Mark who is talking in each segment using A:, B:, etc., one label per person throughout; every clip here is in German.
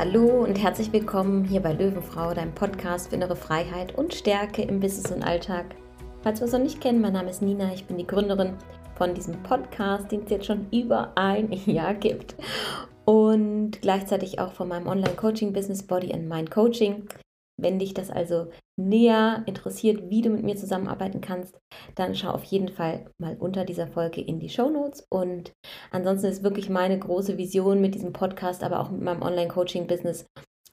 A: Hallo und herzlich willkommen hier bei Löwenfrau, deinem Podcast für innere Freiheit und Stärke im Business und Alltag. Falls wir es noch nicht kennen, mein Name ist Nina, ich bin die Gründerin von diesem Podcast, den es jetzt schon über ein Jahr gibt. Und gleichzeitig auch von meinem Online-Coaching-Business Body and Mind Coaching. Wenn dich das also näher interessiert, wie du mit mir zusammenarbeiten kannst, dann schau auf jeden Fall mal unter dieser Folge in die Show Notes. Und ansonsten ist wirklich meine große Vision mit diesem Podcast, aber auch mit meinem Online-Coaching-Business,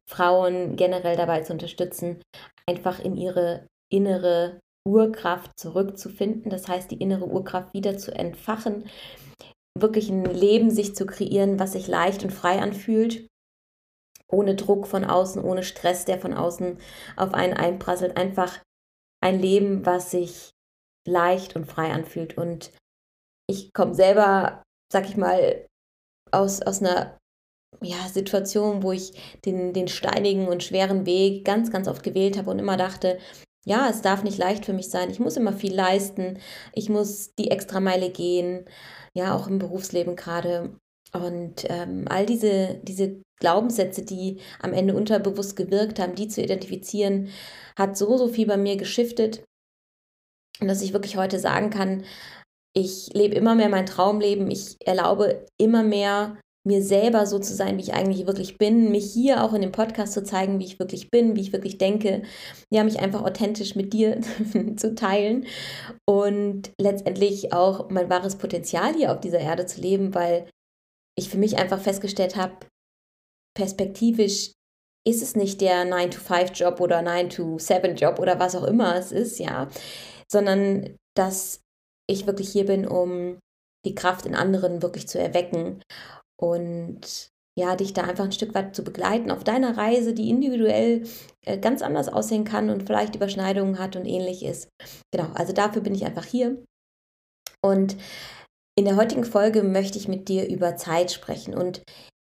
A: Frauen generell dabei zu unterstützen, einfach in ihre innere Urkraft zurückzufinden. Das heißt, die innere Urkraft wieder zu entfachen, wirklich ein Leben sich zu kreieren, was sich leicht und frei anfühlt ohne Druck von außen, ohne Stress, der von außen auf einen einprasselt. Einfach ein Leben, was sich leicht und frei anfühlt. Und ich komme selber, sag ich mal, aus, aus einer ja, Situation, wo ich den, den steinigen und schweren Weg ganz, ganz oft gewählt habe und immer dachte, ja, es darf nicht leicht für mich sein. Ich muss immer viel leisten. Ich muss die Extrameile gehen. Ja, auch im Berufsleben gerade. Und ähm, all diese, diese Glaubenssätze, die am Ende unterbewusst gewirkt haben, die zu identifizieren, hat so, so viel bei mir geschiftet. Dass ich wirklich heute sagen kann, ich lebe immer mehr mein Traumleben. Ich erlaube immer mehr, mir selber so zu sein, wie ich eigentlich wirklich bin, mich hier auch in dem Podcast zu zeigen, wie ich wirklich bin, wie ich wirklich denke, ja, mich einfach authentisch mit dir zu teilen und letztendlich auch mein wahres Potenzial hier auf dieser Erde zu leben, weil ich für mich einfach festgestellt habe, perspektivisch ist es nicht der 9-to-5-Job oder 9-to-7-Job oder was auch immer es ist, ja, sondern dass ich wirklich hier bin, um die Kraft in anderen wirklich zu erwecken und ja, dich da einfach ein Stück weit zu begleiten auf deiner Reise, die individuell äh, ganz anders aussehen kann und vielleicht Überschneidungen hat und ähnlich ist. Genau, also dafür bin ich einfach hier. Und in der heutigen Folge möchte ich mit dir über Zeit sprechen und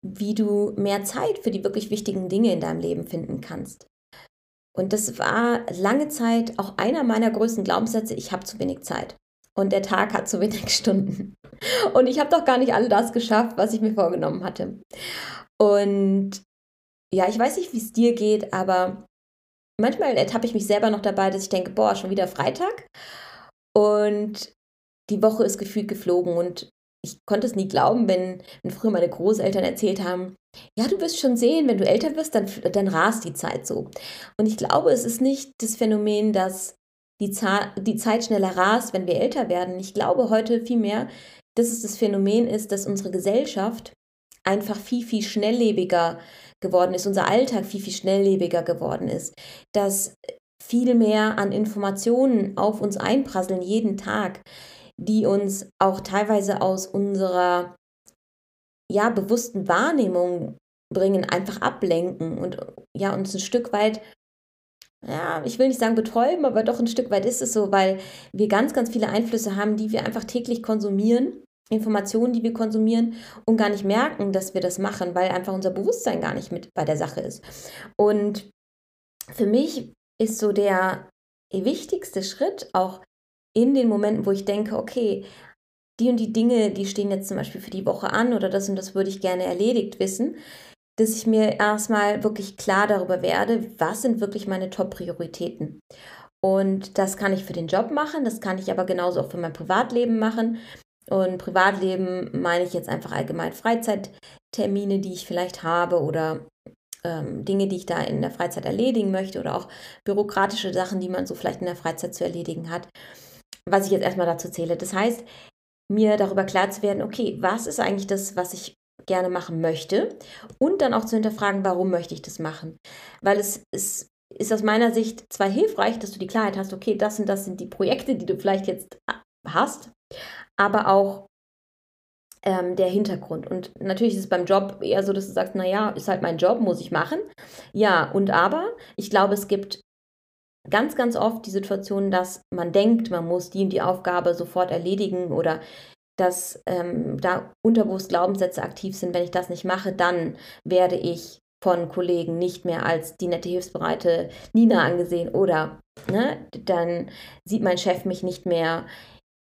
A: wie du mehr Zeit für die wirklich wichtigen Dinge in deinem Leben finden kannst. Und das war lange Zeit auch einer meiner größten Glaubenssätze, ich habe zu wenig Zeit. Und der Tag hat zu wenig Stunden. Und ich habe doch gar nicht all das geschafft, was ich mir vorgenommen hatte. Und ja, ich weiß nicht, wie es dir geht, aber manchmal ertappe ich mich selber noch dabei, dass ich denke, boah, schon wieder Freitag. Und die Woche ist gefühlt geflogen und ich konnte es nie glauben, wenn, wenn früher meine Großeltern erzählt haben, ja, du wirst schon sehen, wenn du älter wirst, dann, dann rast die Zeit so. Und ich glaube, es ist nicht das Phänomen, dass die, die Zeit schneller rast, wenn wir älter werden. Ich glaube heute vielmehr, dass es das Phänomen ist, dass unsere Gesellschaft einfach viel, viel schnelllebiger geworden ist, unser Alltag viel, viel schnelllebiger geworden ist, dass viel mehr an Informationen auf uns einprasseln jeden Tag die uns auch teilweise aus unserer ja, bewussten Wahrnehmung bringen, einfach ablenken und ja, uns ein Stück weit, ja, ich will nicht sagen betäuben, aber doch ein Stück weit ist es so, weil wir ganz, ganz viele Einflüsse haben, die wir einfach täglich konsumieren, Informationen, die wir konsumieren und gar nicht merken, dass wir das machen, weil einfach unser Bewusstsein gar nicht mit bei der Sache ist. Und für mich ist so der wichtigste Schritt auch in den Momenten, wo ich denke, okay, die und die Dinge, die stehen jetzt zum Beispiel für die Woche an oder das und das würde ich gerne erledigt wissen, dass ich mir erstmal wirklich klar darüber werde, was sind wirklich meine Top-Prioritäten. Und das kann ich für den Job machen, das kann ich aber genauso auch für mein Privatleben machen. Und Privatleben meine ich jetzt einfach allgemein Freizeittermine, die ich vielleicht habe oder ähm, Dinge, die ich da in der Freizeit erledigen möchte oder auch bürokratische Sachen, die man so vielleicht in der Freizeit zu erledigen hat was ich jetzt erstmal dazu zähle. Das heißt, mir darüber klar zu werden, okay, was ist eigentlich das, was ich gerne machen möchte und dann auch zu hinterfragen, warum möchte ich das machen. Weil es ist, ist aus meiner Sicht zwar hilfreich, dass du die Klarheit hast, okay, das und das sind die Projekte, die du vielleicht jetzt hast, aber auch ähm, der Hintergrund. Und natürlich ist es beim Job eher so, dass du sagst, naja, ist halt mein Job, muss ich machen. Ja, und aber, ich glaube, es gibt ganz, ganz oft die Situation, dass man denkt, man muss die und die Aufgabe sofort erledigen oder dass ähm, da unterbewusst Glaubenssätze aktiv sind, wenn ich das nicht mache, dann werde ich von Kollegen nicht mehr als die nette, hilfsbereite Nina angesehen oder ne, dann sieht mein Chef mich nicht mehr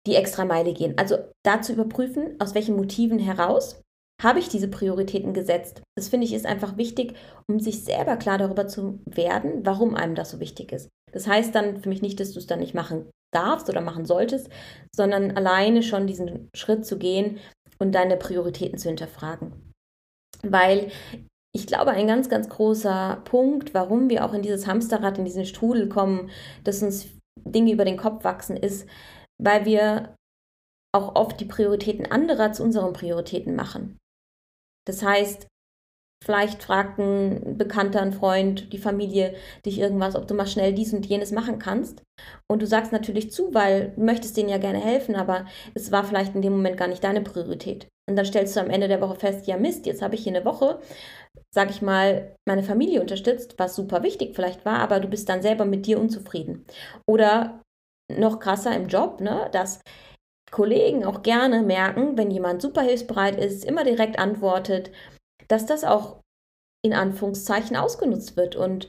A: die extra Meile gehen. Also dazu überprüfen, aus welchen Motiven heraus habe ich diese Prioritäten gesetzt? Das finde ich ist einfach wichtig, um sich selber klar darüber zu werden, warum einem das so wichtig ist. Das heißt dann für mich nicht, dass du es dann nicht machen darfst oder machen solltest, sondern alleine schon diesen Schritt zu gehen und deine Prioritäten zu hinterfragen. Weil ich glaube, ein ganz, ganz großer Punkt, warum wir auch in dieses Hamsterrad, in diesen Strudel kommen, dass uns Dinge über den Kopf wachsen, ist, weil wir auch oft die Prioritäten anderer zu unseren Prioritäten machen. Das heißt, vielleicht fragt ein Bekannter, ein Freund, die Familie dich irgendwas, ob du mal schnell dies und jenes machen kannst. Und du sagst natürlich zu, weil du möchtest denen ja gerne helfen, aber es war vielleicht in dem Moment gar nicht deine Priorität. Und dann stellst du am Ende der Woche fest, ja Mist, jetzt habe ich hier eine Woche, sag ich mal, meine Familie unterstützt, was super wichtig vielleicht war, aber du bist dann selber mit dir unzufrieden. Oder noch krasser im Job, ne, dass Kollegen auch gerne merken, wenn jemand super hilfsbereit ist, immer direkt antwortet, dass das auch in Anführungszeichen ausgenutzt wird und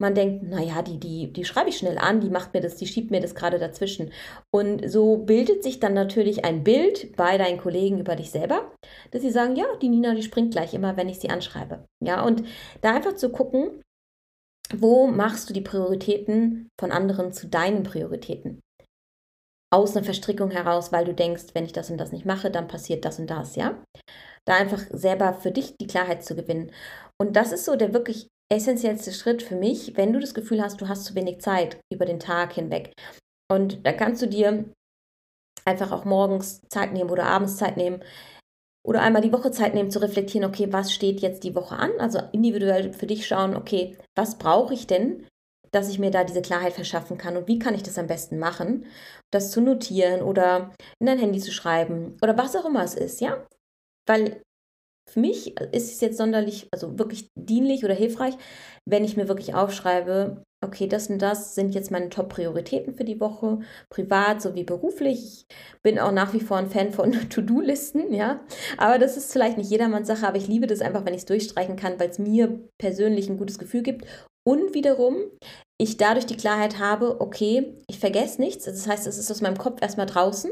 A: man denkt, naja, die, die, die schreibe ich schnell an, die macht mir das, die schiebt mir das gerade dazwischen. Und so bildet sich dann natürlich ein Bild bei deinen Kollegen über dich selber, dass sie sagen, ja, die Nina, die springt gleich immer, wenn ich sie anschreibe. Ja, und da einfach zu gucken, wo machst du die Prioritäten von anderen zu deinen Prioritäten? aus einer Verstrickung heraus, weil du denkst, wenn ich das und das nicht mache, dann passiert das und das, ja? Da einfach selber für dich die Klarheit zu gewinnen. Und das ist so der wirklich essentiellste Schritt für mich, wenn du das Gefühl hast, du hast zu wenig Zeit über den Tag hinweg. Und da kannst du dir einfach auch morgens Zeit nehmen oder abends Zeit nehmen oder einmal die Woche Zeit nehmen zu reflektieren, okay, was steht jetzt die Woche an? Also individuell für dich schauen, okay, was brauche ich denn dass ich mir da diese Klarheit verschaffen kann und wie kann ich das am besten machen, das zu notieren oder in dein Handy zu schreiben oder was auch immer es ist, ja? Weil für mich ist es jetzt sonderlich, also wirklich dienlich oder hilfreich, wenn ich mir wirklich aufschreibe, okay, das und das sind jetzt meine Top-Prioritäten für die Woche, privat sowie beruflich. Ich bin auch nach wie vor ein Fan von To-Do-Listen, ja. Aber das ist vielleicht nicht jedermanns Sache, aber ich liebe das einfach, wenn ich es durchstreichen kann, weil es mir persönlich ein gutes Gefühl gibt und wiederum ich dadurch die Klarheit habe, okay, ich vergesse nichts. Das heißt, es ist aus meinem Kopf erstmal draußen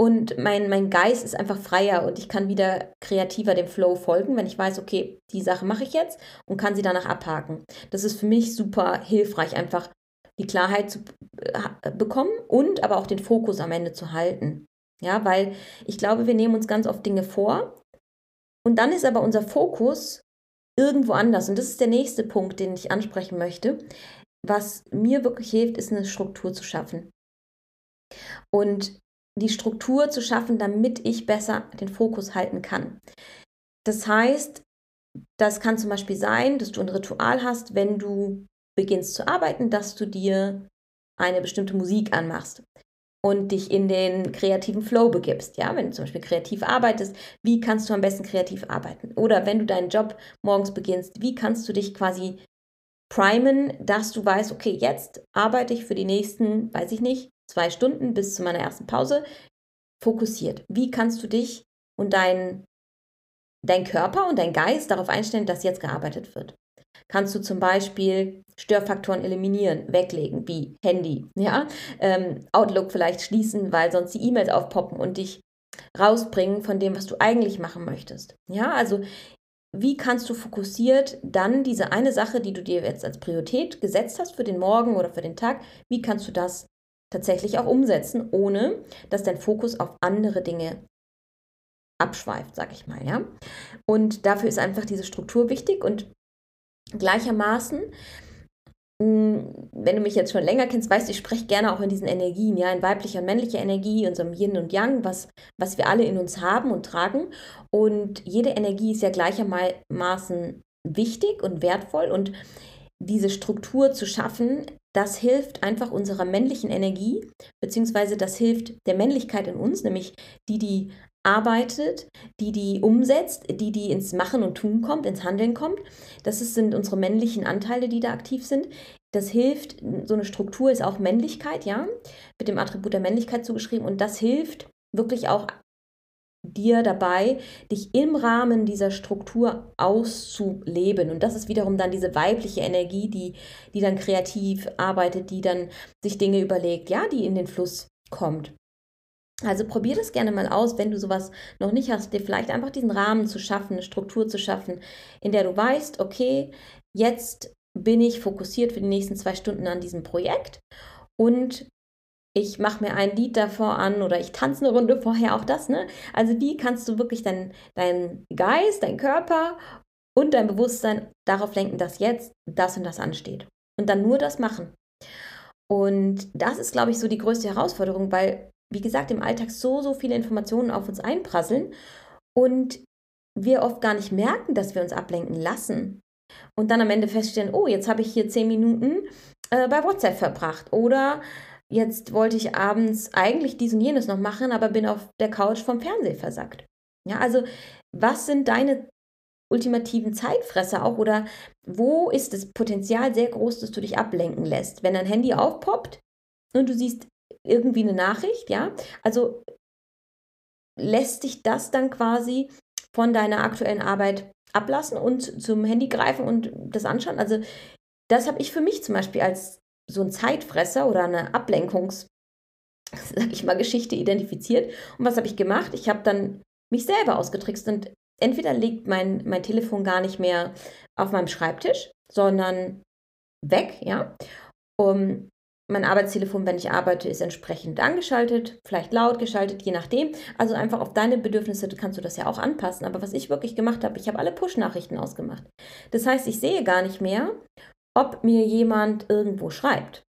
A: und mein, mein Geist ist einfach freier und ich kann wieder kreativer dem Flow folgen, wenn ich weiß, okay, die Sache mache ich jetzt und kann sie danach abhaken. Das ist für mich super hilfreich, einfach die Klarheit zu äh, bekommen und aber auch den Fokus am Ende zu halten. Ja, weil ich glaube, wir nehmen uns ganz oft Dinge vor und dann ist aber unser Fokus irgendwo anders. Und das ist der nächste Punkt, den ich ansprechen möchte. Was mir wirklich hilft, ist eine Struktur zu schaffen. Und die Struktur zu schaffen, damit ich besser den Fokus halten kann. Das heißt, das kann zum Beispiel sein, dass du ein Ritual hast, wenn du beginnst zu arbeiten, dass du dir eine bestimmte Musik anmachst und dich in den kreativen Flow begibst. Ja, wenn du zum Beispiel kreativ arbeitest, wie kannst du am besten kreativ arbeiten? Oder wenn du deinen Job morgens beginnst, wie kannst du dich quasi primen, dass du weißt, okay, jetzt arbeite ich für die nächsten, weiß ich nicht, zwei Stunden bis zu meiner ersten Pause fokussiert. Wie kannst du dich und dein, dein Körper und dein Geist darauf einstellen, dass jetzt gearbeitet wird? kannst du zum Beispiel Störfaktoren eliminieren, weglegen, wie Handy, ja, ähm, Outlook vielleicht schließen, weil sonst die E-Mails aufpoppen und dich rausbringen von dem, was du eigentlich machen möchtest. Ja, also wie kannst du fokussiert dann diese eine Sache, die du dir jetzt als Priorität gesetzt hast für den Morgen oder für den Tag, wie kannst du das tatsächlich auch umsetzen, ohne dass dein Fokus auf andere Dinge abschweift, sag ich mal, ja? Und dafür ist einfach diese Struktur wichtig und Gleichermaßen, hm, wenn du mich jetzt schon länger kennst, weißt du, ich spreche gerne auch in diesen Energien, ja, in weiblicher und männlicher Energie, unserem Yin und Yang, was, was wir alle in uns haben und tragen. Und jede Energie ist ja gleichermaßen wichtig und wertvoll und diese Struktur zu schaffen, das hilft einfach unserer männlichen Energie, beziehungsweise das hilft der Männlichkeit in uns, nämlich die, die arbeitet, die die umsetzt, die die ins Machen und Tun kommt, ins Handeln kommt. Das ist, sind unsere männlichen Anteile, die da aktiv sind. Das hilft, so eine Struktur ist auch Männlichkeit, ja, mit dem Attribut der Männlichkeit zugeschrieben. Und das hilft wirklich auch dir dabei, dich im Rahmen dieser Struktur auszuleben. Und das ist wiederum dann diese weibliche Energie, die, die dann kreativ arbeitet, die dann sich Dinge überlegt, ja, die in den Fluss kommt. Also probier das gerne mal aus, wenn du sowas noch nicht hast, dir vielleicht einfach diesen Rahmen zu schaffen, eine Struktur zu schaffen, in der du weißt, okay, jetzt bin ich fokussiert für die nächsten zwei Stunden an diesem Projekt und ich mache mir ein Lied davor an oder ich tanze eine Runde vorher, auch das, ne? Also wie kannst du wirklich deinen dein Geist, dein Körper und dein Bewusstsein darauf lenken, dass jetzt das und das ansteht. Und dann nur das machen. Und das ist, glaube ich, so die größte Herausforderung, weil wie gesagt, im Alltag so, so viele Informationen auf uns einprasseln und wir oft gar nicht merken, dass wir uns ablenken lassen. Und dann am Ende feststellen, oh, jetzt habe ich hier zehn Minuten äh, bei WhatsApp verbracht. Oder jetzt wollte ich abends eigentlich dies und jenes noch machen, aber bin auf der Couch vom Fernseher versackt. Ja, also was sind deine ultimativen Zeitfresser auch oder wo ist das Potenzial sehr groß, dass du dich ablenken lässt? Wenn dein Handy aufpoppt und du siehst irgendwie eine Nachricht, ja. Also lässt dich das dann quasi von deiner aktuellen Arbeit ablassen und zum Handy greifen und das anschauen. Also das habe ich für mich zum Beispiel als so ein Zeitfresser oder eine Ablenkungs, sag ich mal, Geschichte identifiziert. Und was habe ich gemacht? Ich habe dann mich selber ausgetrickst und entweder liegt mein, mein Telefon gar nicht mehr auf meinem Schreibtisch, sondern weg, ja. Um, mein Arbeitstelefon, wenn ich arbeite, ist entsprechend angeschaltet, vielleicht laut geschaltet, je nachdem. Also einfach auf deine Bedürfnisse kannst du das ja auch anpassen. Aber was ich wirklich gemacht habe, ich habe alle Push-Nachrichten ausgemacht. Das heißt, ich sehe gar nicht mehr, ob mir jemand irgendwo schreibt.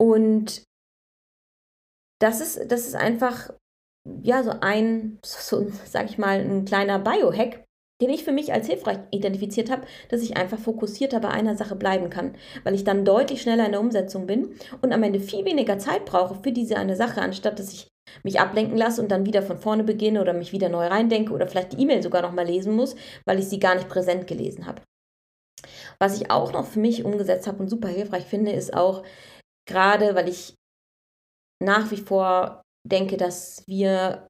A: Und das ist, das ist einfach, ja, so ein, so, sag ich mal, ein kleiner Biohack, den ich für mich als hilfreich identifiziert habe, dass ich einfach fokussierter bei einer Sache bleiben kann, weil ich dann deutlich schneller in der Umsetzung bin und am Ende viel weniger Zeit brauche für diese eine Sache, anstatt dass ich mich ablenken lasse und dann wieder von vorne beginne oder mich wieder neu reindenke oder vielleicht die E-Mail sogar nochmal lesen muss, weil ich sie gar nicht präsent gelesen habe. Was ich auch noch für mich umgesetzt habe und super hilfreich finde, ist auch gerade, weil ich nach wie vor denke, dass wir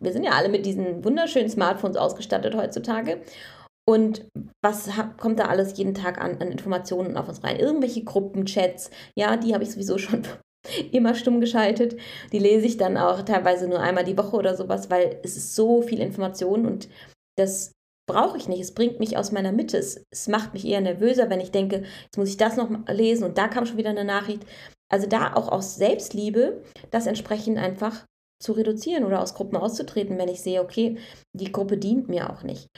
A: wir sind ja alle mit diesen wunderschönen Smartphones ausgestattet heutzutage. Und was kommt da alles jeden Tag an, an Informationen auf uns rein? Irgendwelche Gruppenchats, ja, die habe ich sowieso schon immer stumm geschaltet. Die lese ich dann auch teilweise nur einmal die Woche oder sowas, weil es ist so viel Information und das brauche ich nicht. Es bringt mich aus meiner Mitte. Es, es macht mich eher nervöser, wenn ich denke, jetzt muss ich das noch lesen und da kam schon wieder eine Nachricht. Also da auch aus Selbstliebe das entsprechend einfach zu reduzieren oder aus Gruppen auszutreten, wenn ich sehe, okay, die Gruppe dient mir auch nicht.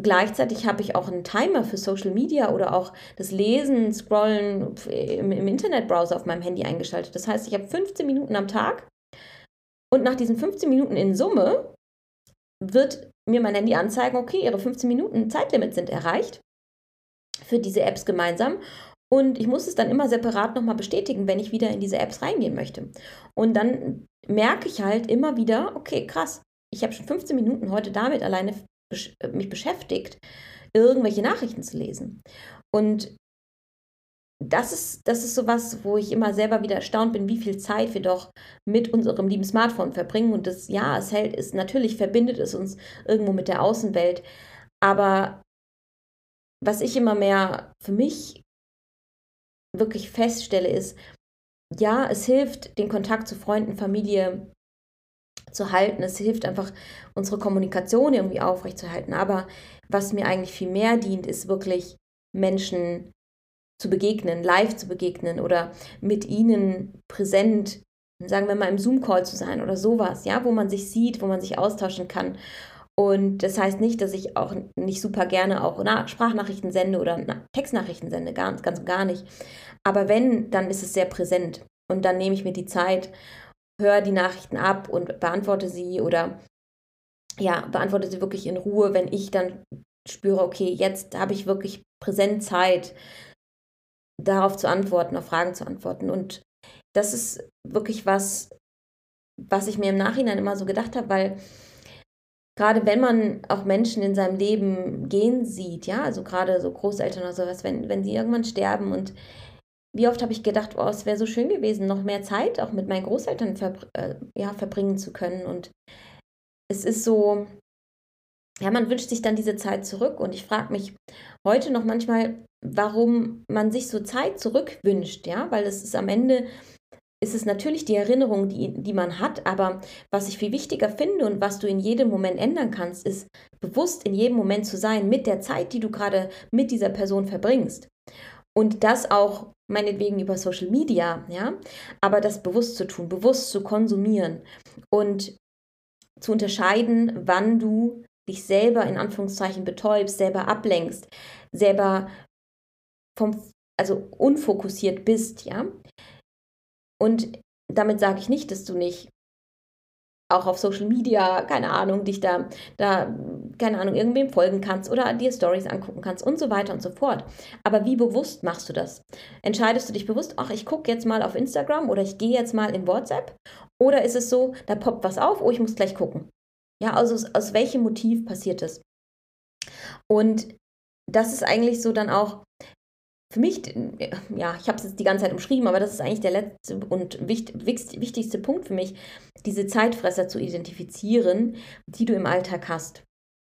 A: Gleichzeitig habe ich auch einen Timer für Social Media oder auch das Lesen, Scrollen im, im Internetbrowser auf meinem Handy eingeschaltet. Das heißt, ich habe 15 Minuten am Tag und nach diesen 15 Minuten in Summe wird mir mein Handy anzeigen, okay, Ihre 15 Minuten Zeitlimit sind erreicht für diese Apps gemeinsam und ich muss es dann immer separat nochmal bestätigen, wenn ich wieder in diese Apps reingehen möchte. Und dann merke ich halt immer wieder, okay, krass, ich habe schon 15 Minuten heute damit alleine mich beschäftigt, irgendwelche Nachrichten zu lesen. Und das ist, das ist sowas, wo ich immer selber wieder erstaunt bin, wie viel Zeit wir doch mit unserem lieben Smartphone verbringen. Und das, ja, es hält, es natürlich verbindet es uns irgendwo mit der Außenwelt. Aber was ich immer mehr für mich wirklich feststelle, ist, ja, es hilft, den Kontakt zu Freunden, Familie zu halten. Es hilft einfach, unsere Kommunikation irgendwie aufrechtzuerhalten. Aber was mir eigentlich viel mehr dient, ist wirklich Menschen zu begegnen, live zu begegnen oder mit ihnen präsent, sagen wir mal im Zoom-Call zu sein oder sowas, ja, wo man sich sieht, wo man sich austauschen kann. Und das heißt nicht, dass ich auch nicht super gerne auch Sprachnachrichten sende oder Textnachrichten sende, ganz, ganz und gar nicht. Aber wenn, dann ist es sehr präsent. Und dann nehme ich mir die Zeit, höre die Nachrichten ab und beantworte sie oder ja, beantworte sie wirklich in Ruhe, wenn ich dann spüre, okay, jetzt habe ich wirklich präsent Zeit, darauf zu antworten, auf Fragen zu antworten. Und das ist wirklich was, was ich mir im Nachhinein immer so gedacht habe, weil gerade wenn man auch Menschen in seinem Leben gehen sieht, ja, also gerade so Großeltern oder sowas, wenn, wenn sie irgendwann sterben und wie oft habe ich gedacht, oh, es wäre so schön gewesen, noch mehr Zeit auch mit meinen Großeltern verbr äh, ja, verbringen zu können. Und es ist so, ja, man wünscht sich dann diese Zeit zurück. Und ich frage mich heute noch manchmal, warum man sich so Zeit zurückwünscht, ja, weil es ist am Ende ist es natürlich die Erinnerung, die, die man hat, aber was ich viel wichtiger finde und was du in jedem Moment ändern kannst, ist bewusst in jedem Moment zu sein mit der Zeit, die du gerade mit dieser Person verbringst. Und das auch meinetwegen über Social Media, ja, aber das bewusst zu tun, bewusst zu konsumieren und zu unterscheiden, wann du dich selber in Anführungszeichen betäubst, selber ablenkst, selber vom, also unfokussiert bist, ja. Und damit sage ich nicht, dass du nicht auch auf Social Media, keine Ahnung, dich da, da, keine Ahnung, irgendwem folgen kannst oder dir Stories angucken kannst und so weiter und so fort. Aber wie bewusst machst du das? Entscheidest du dich bewusst, ach, ich gucke jetzt mal auf Instagram oder ich gehe jetzt mal in WhatsApp? Oder ist es so, da poppt was auf, oh, ich muss gleich gucken? Ja, also aus, aus welchem Motiv passiert das? Und das ist eigentlich so dann auch für mich, ja, ich habe es jetzt die ganze Zeit umschrieben, aber das ist eigentlich der letzte und wichtig, wichtigste Punkt für mich, diese Zeitfresser zu identifizieren, die du im Alltag hast.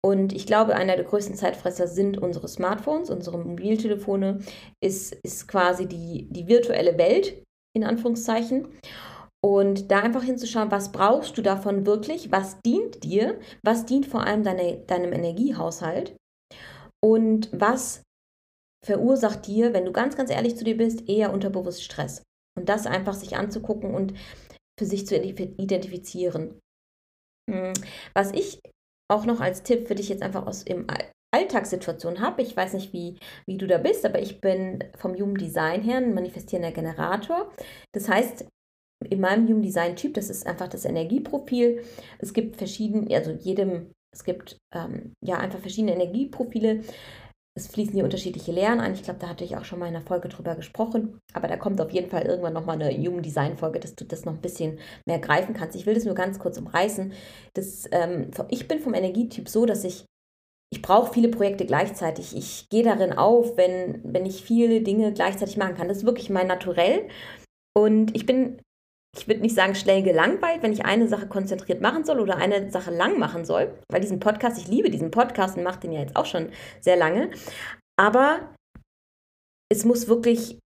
A: Und ich glaube, einer der größten Zeitfresser sind unsere Smartphones, unsere Mobiltelefone, ist, ist quasi die, die virtuelle Welt, in Anführungszeichen. Und da einfach hinzuschauen, was brauchst du davon wirklich, was dient dir, was dient vor allem deine, deinem Energiehaushalt und was verursacht dir, wenn du ganz, ganz ehrlich zu dir bist, eher unterbewusst Stress. Und das einfach sich anzugucken und für sich zu identifizieren. Hm, was ich auch noch als Tipp für dich jetzt einfach aus im Alltagssituation habe, ich weiß nicht, wie, wie du da bist, aber ich bin vom Human Design her ein manifestierender Generator. Das heißt, in meinem Human Design Typ, das ist einfach das Energieprofil. Es gibt verschiedene, also jedem, es gibt ähm, ja einfach verschiedene Energieprofile es fließen hier unterschiedliche Lehren ein. Ich glaube, da hatte ich auch schon mal in einer Folge drüber gesprochen. Aber da kommt auf jeden Fall irgendwann nochmal eine Human Design Folge, dass du das noch ein bisschen mehr greifen kannst. Ich will das nur ganz kurz umreißen. Das, ähm, ich bin vom Energietyp so, dass ich ich brauche viele Projekte gleichzeitig. Ich gehe darin auf, wenn, wenn ich viele Dinge gleichzeitig machen kann. Das ist wirklich mein Naturell. Und ich bin ich würde nicht sagen schnell gelangweilt, wenn ich eine Sache konzentriert machen soll oder eine Sache lang machen soll, weil diesen Podcast, ich liebe diesen Podcast und mache den ja jetzt auch schon sehr lange, aber es muss wirklich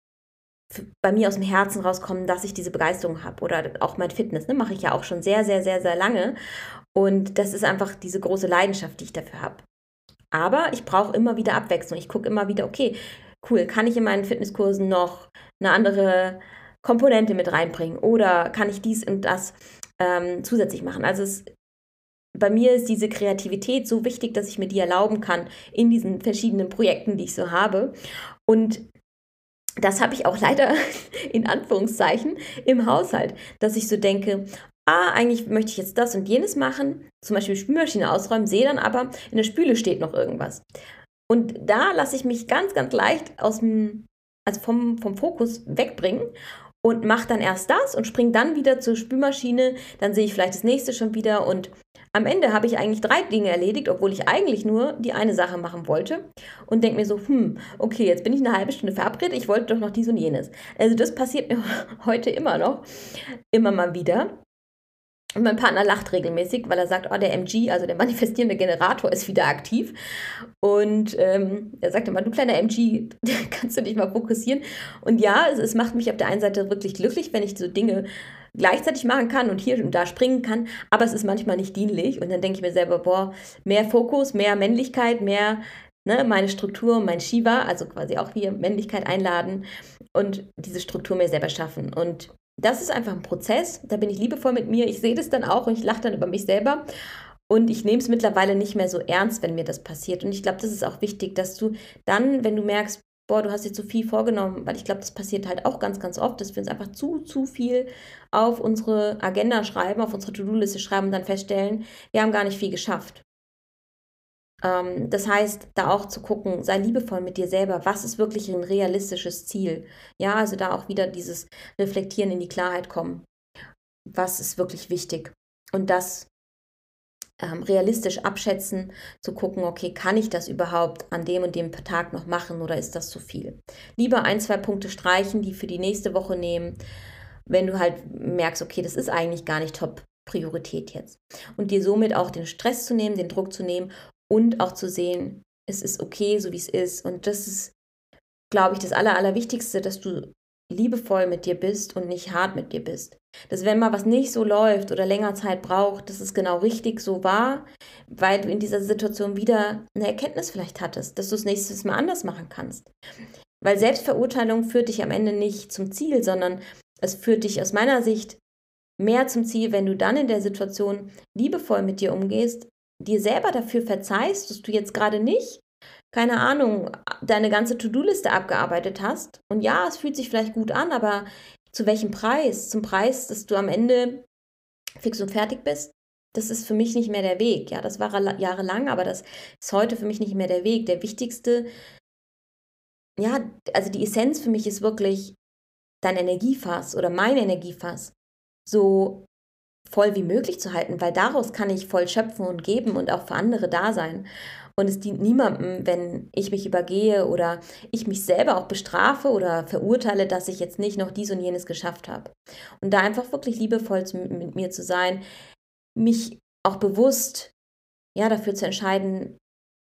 A: bei mir aus dem Herzen rauskommen, dass ich diese Begeisterung habe oder auch mein Fitness, ne, mache ich ja auch schon sehr, sehr, sehr, sehr lange und das ist einfach diese große Leidenschaft, die ich dafür habe. Aber ich brauche immer wieder Abwechslung. Ich gucke immer wieder, okay, cool, kann ich in meinen Fitnesskursen noch eine andere Komponente mit reinbringen oder kann ich dies und das ähm, zusätzlich machen. Also es, bei mir ist diese Kreativität so wichtig, dass ich mir die erlauben kann in diesen verschiedenen Projekten, die ich so habe. Und das habe ich auch leider in Anführungszeichen im Haushalt, dass ich so denke, ah, eigentlich möchte ich jetzt das und jenes machen, zum Beispiel Spülmaschine ausräumen, sehe dann aber, in der Spüle steht noch irgendwas. Und da lasse ich mich ganz, ganz leicht aus dem, also vom, vom Fokus wegbringen und mache dann erst das und springe dann wieder zur Spülmaschine. Dann sehe ich vielleicht das nächste schon wieder und am Ende habe ich eigentlich drei Dinge erledigt, obwohl ich eigentlich nur die eine Sache machen wollte und denke mir so, hm, okay, jetzt bin ich eine halbe Stunde verabredet, ich wollte doch noch dies und jenes. Also das passiert mir heute immer noch, immer mal wieder. Und mein Partner lacht regelmäßig, weil er sagt, oh, der MG, also der manifestierende Generator, ist wieder aktiv. Und ähm, er sagt immer, du kleiner MG, kannst du dich mal fokussieren. Und ja, es, es macht mich auf der einen Seite wirklich glücklich, wenn ich so Dinge gleichzeitig machen kann und hier und da springen kann, aber es ist manchmal nicht dienlich. Und dann denke ich mir selber, boah, mehr Fokus, mehr Männlichkeit, mehr ne, meine Struktur, mein Shiva, also quasi auch hier Männlichkeit einladen und diese Struktur mir selber schaffen. Und das ist einfach ein Prozess. Da bin ich liebevoll mit mir. Ich sehe das dann auch und ich lache dann über mich selber. Und ich nehme es mittlerweile nicht mehr so ernst, wenn mir das passiert. Und ich glaube, das ist auch wichtig, dass du dann, wenn du merkst, boah, du hast dir zu viel vorgenommen, weil ich glaube, das passiert halt auch ganz, ganz oft, dass wir uns einfach zu, zu viel auf unsere Agenda schreiben, auf unsere To-Do-Liste schreiben und dann feststellen, wir haben gar nicht viel geschafft. Ähm, das heißt, da auch zu gucken, sei liebevoll mit dir selber. Was ist wirklich ein realistisches Ziel? Ja, also da auch wieder dieses Reflektieren in die Klarheit kommen. Was ist wirklich wichtig? Und das ähm, realistisch abschätzen, zu gucken, okay, kann ich das überhaupt an dem und dem Tag noch machen oder ist das zu viel? Lieber ein, zwei Punkte streichen, die für die nächste Woche nehmen, wenn du halt merkst, okay, das ist eigentlich gar nicht top Priorität jetzt. Und dir somit auch den Stress zu nehmen, den Druck zu nehmen und auch zu sehen, es ist okay, so wie es ist. Und das ist, glaube ich, das Aller, Allerwichtigste, dass du liebevoll mit dir bist und nicht hart mit dir bist. Dass wenn mal was nicht so läuft oder länger Zeit braucht, dass es genau richtig so war, weil du in dieser Situation wieder eine Erkenntnis vielleicht hattest, dass du es nächstes Mal anders machen kannst. Weil Selbstverurteilung führt dich am Ende nicht zum Ziel, sondern es führt dich aus meiner Sicht mehr zum Ziel, wenn du dann in der Situation liebevoll mit dir umgehst, dir selber dafür verzeihst, dass du jetzt gerade nicht, keine Ahnung, deine ganze To-Do-Liste abgearbeitet hast. Und ja, es fühlt sich vielleicht gut an, aber zu welchem Preis? Zum Preis, dass du am Ende fix und fertig bist? Das ist für mich nicht mehr der Weg. Ja, das war jahrelang, aber das ist heute für mich nicht mehr der Weg. Der wichtigste, ja, also die Essenz für mich ist wirklich dein Energiefass oder mein Energiefass so voll wie möglich zu halten, weil daraus kann ich voll schöpfen und geben und auch für andere da sein. Und es dient niemandem, wenn ich mich übergehe oder ich mich selber auch bestrafe oder verurteile, dass ich jetzt nicht noch dies und jenes geschafft habe. Und da einfach wirklich liebevoll mit mir zu sein, mich auch bewusst ja, dafür zu entscheiden,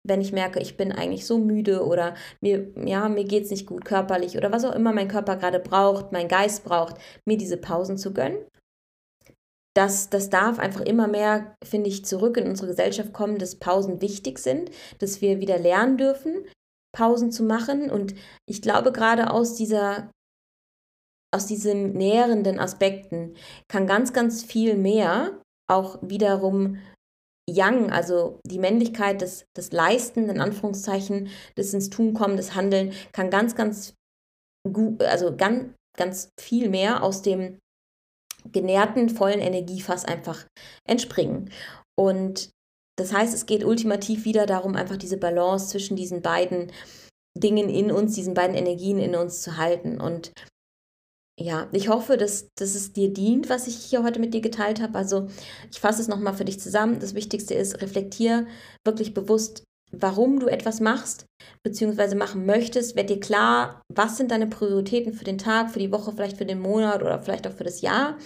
A: wenn ich merke, ich bin eigentlich so müde oder mir, ja, mir geht es nicht gut körperlich oder was auch immer mein Körper gerade braucht, mein Geist braucht, mir diese Pausen zu gönnen das, das darf einfach immer mehr, finde ich, zurück in unsere Gesellschaft kommen, dass Pausen wichtig sind, dass wir wieder lernen dürfen, Pausen zu machen. Und ich glaube, gerade aus dieser aus diesen nährenden Aspekten kann ganz, ganz viel mehr auch wiederum Yang, also die Männlichkeit des, des Leisten, in Anführungszeichen, des ins Tun kommen, des Handeln, kann ganz, ganz gut, also ganz, ganz viel mehr aus dem genährten, vollen Energiefass einfach entspringen. Und das heißt, es geht ultimativ wieder darum, einfach diese Balance zwischen diesen beiden Dingen in uns, diesen beiden Energien in uns zu halten. Und ja, ich hoffe, dass, dass es dir dient, was ich hier heute mit dir geteilt habe. Also ich fasse es nochmal für dich zusammen. Das Wichtigste ist, reflektier wirklich bewusst, warum du etwas machst bzw. machen möchtest. Werd dir klar, was sind deine Prioritäten für den Tag, für die Woche, vielleicht für den Monat oder vielleicht auch für das Jahr.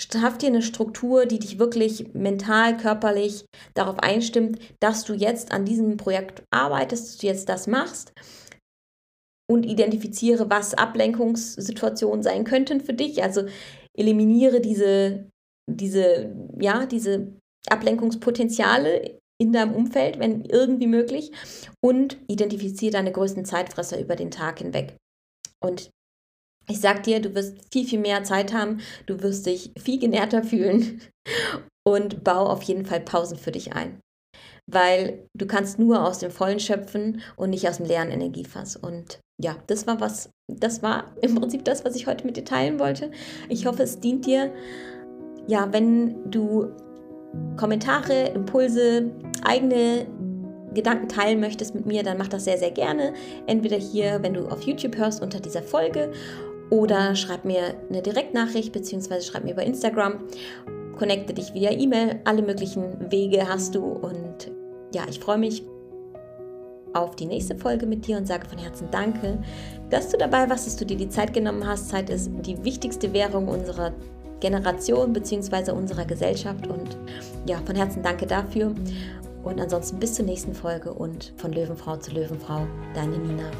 A: Schaff dir eine Struktur, die dich wirklich mental, körperlich darauf einstimmt, dass du jetzt an diesem Projekt arbeitest, dass du jetzt das machst und identifiziere, was Ablenkungssituationen sein könnten für dich. Also eliminiere diese, diese, ja, diese Ablenkungspotenziale in deinem Umfeld, wenn irgendwie möglich, und identifiziere deine größten Zeitfresser über den Tag hinweg. Und ich sag dir, du wirst viel, viel mehr Zeit haben, du wirst dich viel genährter fühlen und bau auf jeden Fall Pausen für dich ein. Weil du kannst nur aus dem Vollen schöpfen und nicht aus dem leeren Energiefass. Und ja, das war was, das war im Prinzip das, was ich heute mit dir teilen wollte. Ich hoffe, es dient dir. Ja, wenn du Kommentare, Impulse, eigene Gedanken teilen möchtest mit mir, dann mach das sehr, sehr gerne. Entweder hier, wenn du auf YouTube hörst, unter dieser Folge oder schreib mir eine Direktnachricht beziehungsweise schreib mir über Instagram. Connecte dich via E-Mail. Alle möglichen Wege hast du und ja, ich freue mich auf die nächste Folge mit dir und sage von Herzen Danke, dass du dabei warst, dass du dir die Zeit genommen hast. Zeit ist die wichtigste Währung unserer Generation bzw. unserer Gesellschaft. Und ja, von Herzen danke dafür. Und ansonsten bis zur nächsten Folge und von Löwenfrau zu Löwenfrau, deine Nina.